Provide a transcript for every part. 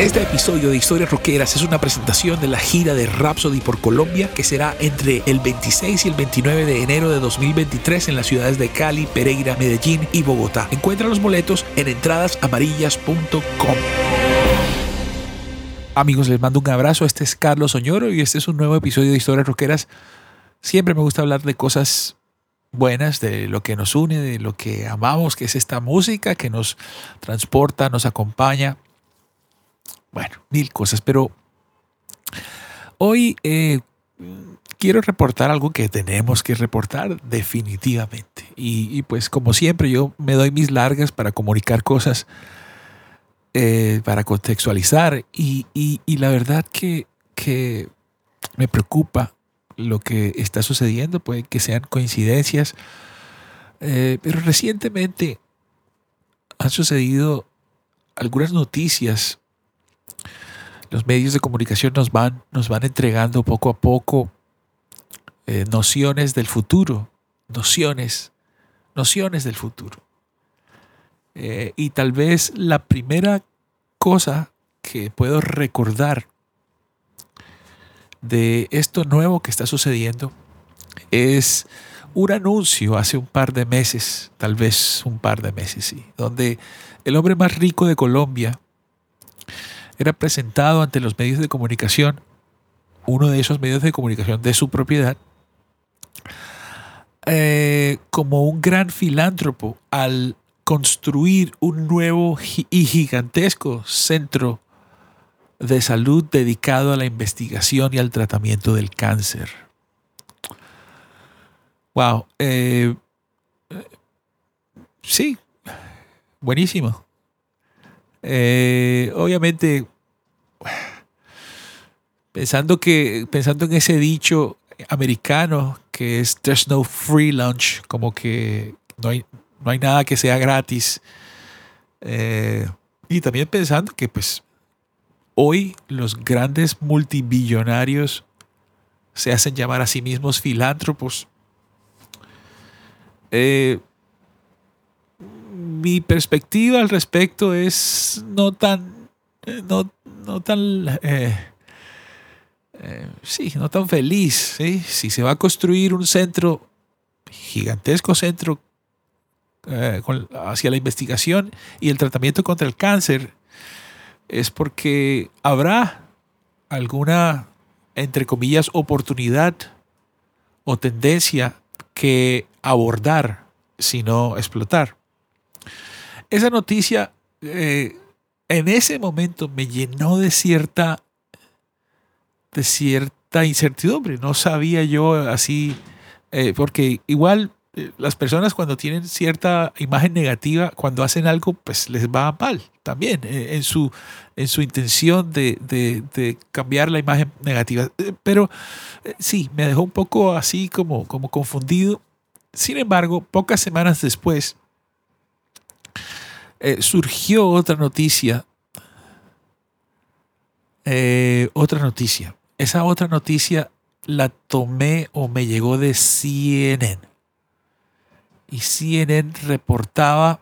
Este episodio de Historias Roqueras es una presentación de la gira de Rhapsody por Colombia que será entre el 26 y el 29 de enero de 2023 en las ciudades de Cali, Pereira, Medellín y Bogotá. Encuentra los boletos en entradasamarillas.com. Amigos, les mando un abrazo. Este es Carlos Oñoro y este es un nuevo episodio de Historias Roqueras. Siempre me gusta hablar de cosas buenas, de lo que nos une, de lo que amamos, que es esta música que nos transporta, nos acompaña bueno, mil cosas, pero hoy eh, quiero reportar algo que tenemos que reportar definitivamente. Y, pues como siempre yo me doy mis largas para comunicar cosas, eh, para contextualizar. Y, la verdad que, me preocupa lo que está sucediendo, puede que sean coincidencias. Eh, pero recientemente han sucedido algunas noticias los medios de comunicación nos van, nos van entregando poco a poco eh, nociones del futuro, nociones, nociones del futuro. Eh, y tal vez la primera cosa que puedo recordar de esto nuevo que está sucediendo es un anuncio hace un par de meses, tal vez un par de meses, sí, donde el hombre más rico de Colombia, era presentado ante los medios de comunicación, uno de esos medios de comunicación de su propiedad, eh, como un gran filántropo al construir un nuevo y gigantesco centro de salud dedicado a la investigación y al tratamiento del cáncer. Wow. Eh, sí, buenísimo. Eh, obviamente, pensando, que, pensando en ese dicho americano que es there's no free lunch, como que no hay, no hay nada que sea gratis. Eh, y también pensando que pues hoy los grandes multibillonarios se hacen llamar a sí mismos filántropos. Eh, mi perspectiva al respecto es no tan, eh, no, no tan, eh, sí, no tan feliz. Si se va a construir un centro, gigantesco centro hacia la investigación y el tratamiento contra el cáncer, es porque habrá alguna, entre comillas, oportunidad o tendencia que abordar, sino explotar. Esa noticia eh, en ese momento me llenó de cierta, de cierta incertidumbre. No sabía yo así, eh, porque igual eh, las personas cuando tienen cierta imagen negativa, cuando hacen algo, pues les va mal también en, su, en su intención de, de, cambiar la imagen negativa. Pero sí, me dejó un poco así como, como confundido. Sin embargo, pocas semanas después, eh, surgió otra noticia. Eh, otra noticia. Esa otra noticia la tomé o me llegó de CNN. Y CNN reportaba...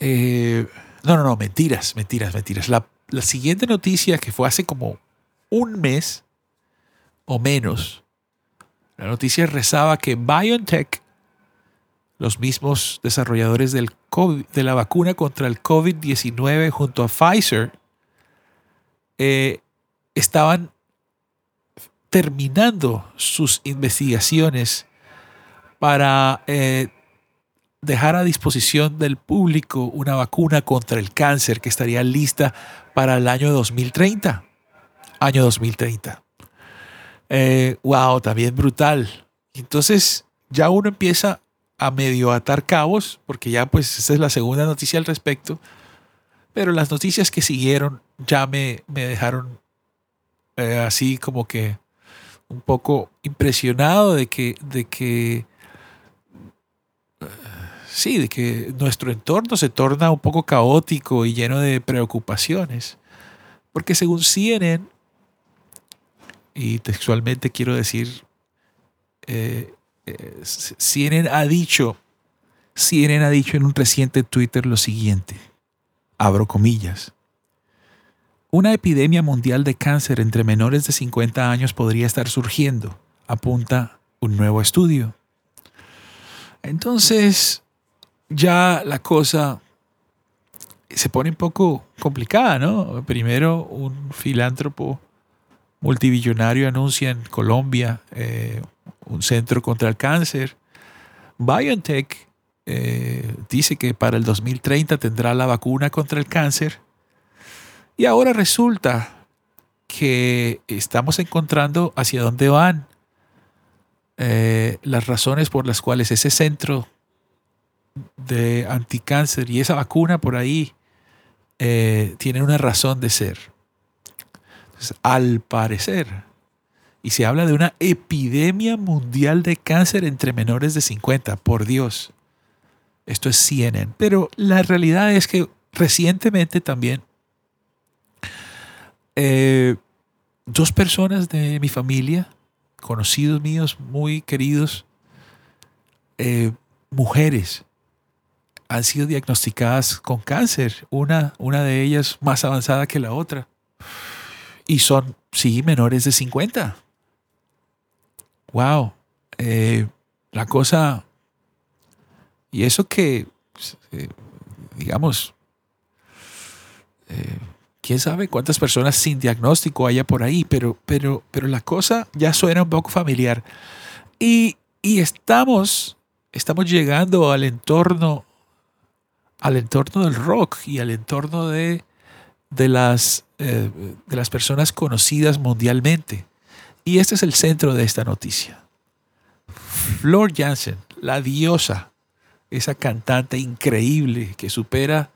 Eh, no, no, no, mentiras, mentiras, mentiras. La, la siguiente noticia que fue hace como un mes o menos, la noticia rezaba que BioNTech los mismos desarrolladores del de la vacuna contra el COVID-19 junto a Pfizer, eh, estaban terminando sus investigaciones para eh, dejar a disposición del público una vacuna contra el cáncer que estaría lista para el año 2030. Año 2030. Eh, wow, también brutal. Entonces ya uno empieza a medio atar cabos, porque ya pues esa es la segunda noticia al respecto, pero las noticias que siguieron ya me, me dejaron eh, así como que un poco impresionado de que, de que sí, de que nuestro entorno se torna un poco caótico y lleno de preocupaciones. Porque según CNN, y textualmente quiero decir, eh, eh, ha dicho, CNN ha dicho en un reciente Twitter lo siguiente, abro comillas, una epidemia mundial de cáncer entre menores de 50 años podría estar surgiendo, apunta un nuevo estudio. Entonces, ya la cosa se pone un poco complicada, ¿no? Primero, un filántropo multibillonario anuncia en Colombia eh, un centro contra el cáncer. BioNTech eh, dice que para el 2030 tendrá la vacuna contra el cáncer. Y ahora resulta que estamos encontrando hacia dónde van eh, las razones por las cuales ese centro de anticáncer y esa vacuna por ahí eh, tienen una razón de ser. al parecer, y se habla de una epidemia mundial de cáncer entre menores de 50, por Dios. Esto es CNN. Pero la realidad es que recientemente también eh, dos personas de mi familia, conocidos míos, muy queridos, eh, mujeres, han sido diagnosticadas con cáncer, una, una de ellas más avanzada que la otra. Y son, sí, menores de 50. Wow. Eh, la cosa... Y eso que, eh, digamos, quién sabe cuántas personas sin diagnóstico haya por ahí, pero, pero, pero la cosa ya suena un poco familiar. Y, y estamos, estamos llegando al entorno al entorno del rock y al entorno de, de, las, eh, de las personas conocidas mundialmente. Y este es el centro de esta noticia. Flor Jansen, la diosa, esa cantante increíble que supera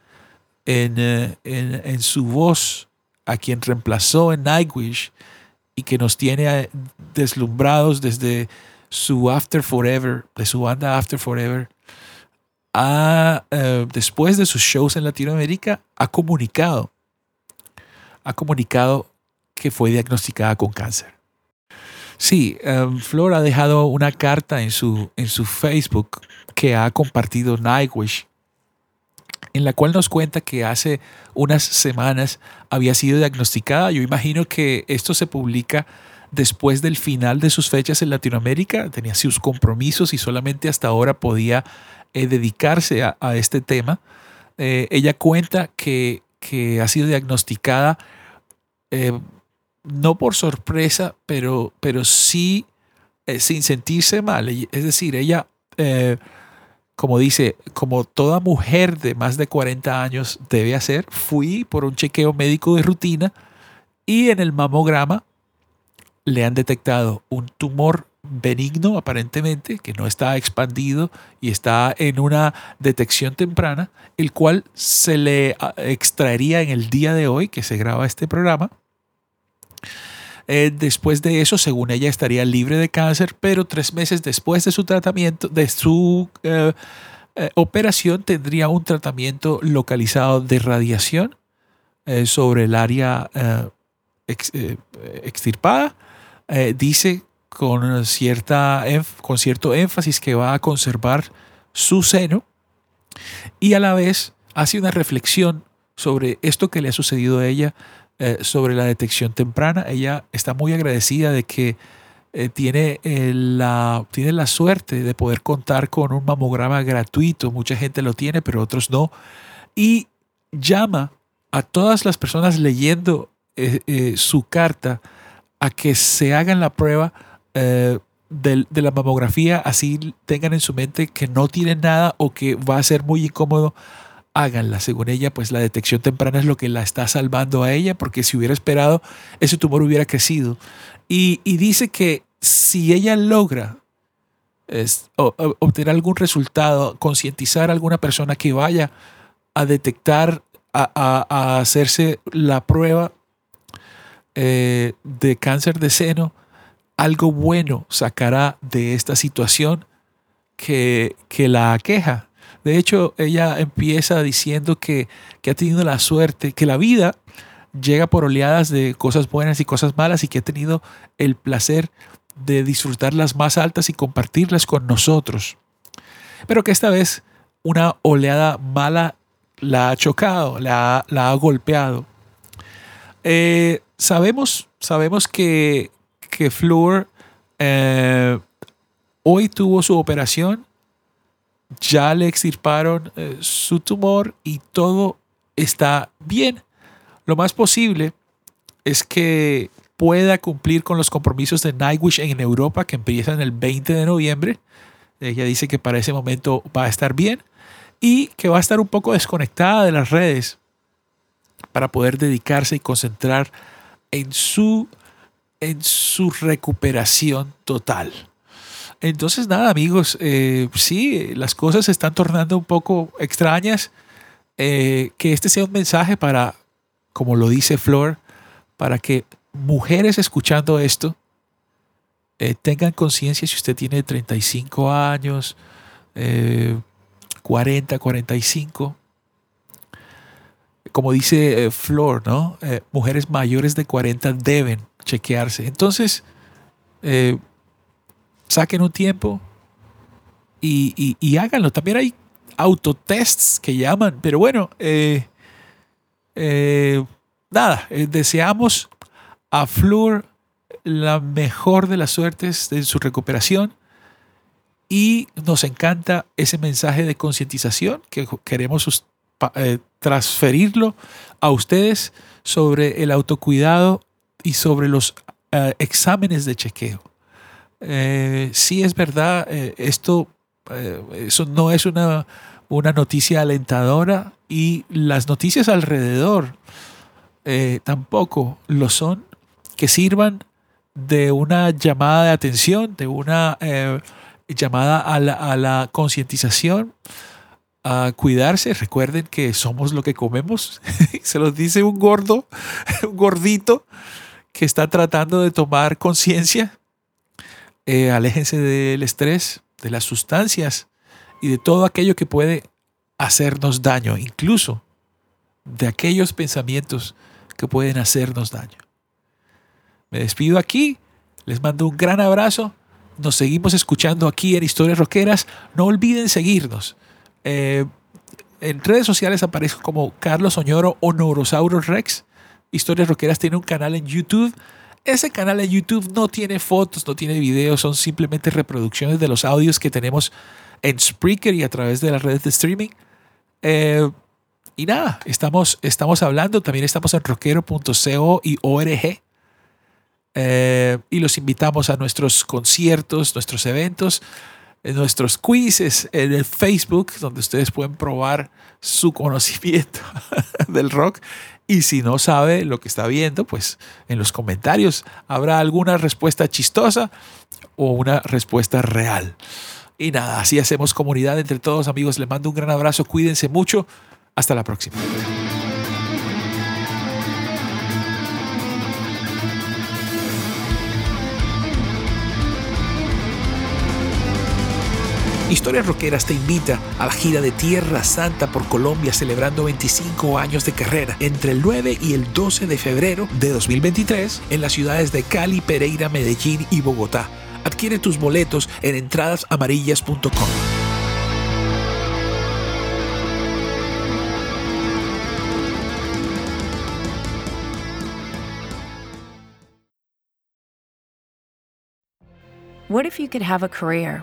en, eh, en, en, su voz a quien reemplazó en Nightwish y que nos tiene eh, deslumbrados desde su After Forever, de su banda After Forever, eh, después de sus shows en Latinoamérica, ha comunicado, ha comunicado que fue diagnosticada con cáncer. Sí, um, Flor ha dejado una carta en su, en su Facebook que ha compartido Nightwish, en la cual nos cuenta que hace unas semanas había sido diagnosticada. Yo imagino que esto se publica después del final de sus fechas en Latinoamérica, tenía sus compromisos y solamente hasta ahora podía eh, dedicarse a, este tema. Eh, ella cuenta que, ha sido diagnosticada eh, no por sorpresa, pero, pero sí sin sentirse mal. Es decir, ella, como dice, como toda mujer de más de 40 años debe hacer, fui por un chequeo médico de rutina y en el mamograma le han detectado un tumor benigno aparentemente, que no está expandido y está en una detección temprana, el cual se le ah, extraería en el día de hoy que se graba este programa. Eh, después de eso, según ella, estaría libre de cáncer, pero tres meses después de su tratamiento, de su eh, eh, operación, tendría un tratamiento localizado de radiación sobre el área extirpada. dice con, cierta, con cierto énfasis que va a conservar su seno y a la vez hace una reflexión sobre esto que le ha sucedido a ella, eh, sobre la detección temprana. Ella está muy agradecida de que eh, tiene, eh, la, tiene la suerte de poder contar con un mamograma gratuito. Mucha gente lo tiene, pero otros no. Y llama a todas las personas leyendo su carta a que se hagan la prueba de, la mamografía, así tengan en su mente que no tienen nada o que va a ser muy incómodo háganla. Según ella, pues la detección temprana es lo que la está salvando a ella, porque si hubiera esperado, ese tumor hubiera crecido. Y, dice que si ella logra obtener algún resultado, concientizar a alguna persona que vaya a detectar, a, hacerse la prueba eh, de cáncer de seno, algo bueno sacará de esta situación que, que la aqueja. De hecho, ella empieza diciendo que, ha tenido la suerte, que la vida llega por oleadas de cosas buenas y cosas malas y que ha tenido el placer de disfrutar las más altas y compartirlas con nosotros. Pero que esta vez una oleada mala la ha chocado, la, ha golpeado. Eh, sabemos, sabemos que, que eh, hoy tuvo su operación ya le extirparon eh, su tumor y todo está bien. Lo más posible es que pueda cumplir con los compromisos de Nightwish en Europa que empiezan el 20 de noviembre. Ella dice que para ese momento va a estar bien y que va a estar un poco desconectada de las redes para poder dedicarse y concentrar en su, en su recuperación total. Entonces, nada, amigos, eh, sí, las cosas se están tornando un poco extrañas. Eh, que este sea un mensaje para, como lo dice Flor, para que mujeres escuchando esto eh, tengan conciencia si usted tiene 35 años, 40, 45. Como dice Flor, ¿no? mujeres mayores de 40 deben chequearse. Entonces, saquen un tiempo y, háganlo. También hay autotests que llaman, pero bueno, eh, eh, nada, eh, deseamos a Flor la mejor de las suertes de su recuperación y nos encanta ese mensaje de concientización que queremos transferirlo a ustedes sobre el autocuidado y sobre los exámenes de chequeo eh, sí es verdad, eh, esto eh, eso no es una, una, noticia alentadora y las noticias alrededor tampoco lo son, que sirvan de una llamada de atención, de una llamada a la, a la concientización, a cuidarse. Recuerden que somos lo que comemos. Se los dice un gordo, un gordito que está tratando de tomar conciencia eh, aléjense del estrés, de las sustancias y de todo aquello que puede hacernos daño, incluso de aquellos pensamientos que pueden hacernos daño. Me despido aquí, les mando un gran abrazo, nos seguimos escuchando aquí en Historias Roqueras, no olviden seguirnos. Eh, en redes sociales aparezco como Carlos Oñoro o Neurosaurus Rex. Historias Roqueras tiene un canal en YouTube ese canal de YouTube no tiene fotos, no tiene videos, son simplemente reproducciones de los audios que tenemos en Spreaker y a través de las redes de streaming. Eh, y nada, estamos, estamos hablando, también estamos en rockero.co y org. Eh, y los invitamos a nuestros conciertos, nuestros eventos, nuestros quizzes en el Facebook, donde ustedes pueden probar su conocimiento del rock y si no sabe lo que está viendo, pues en los comentarios habrá alguna respuesta chistosa o una respuesta real. Y nada, así hacemos comunidad entre todos amigos. Les mando un gran abrazo, cuídense mucho. Hasta la próxima. Historias Roqueras te invita a la gira de Tierra Santa por Colombia celebrando 25 años de carrera entre el 9 y el 12 de febrero de 2023 en las ciudades de Cali, Pereira, Medellín y Bogotá. Adquiere tus boletos en entradasamarillas.com. What if you could have a career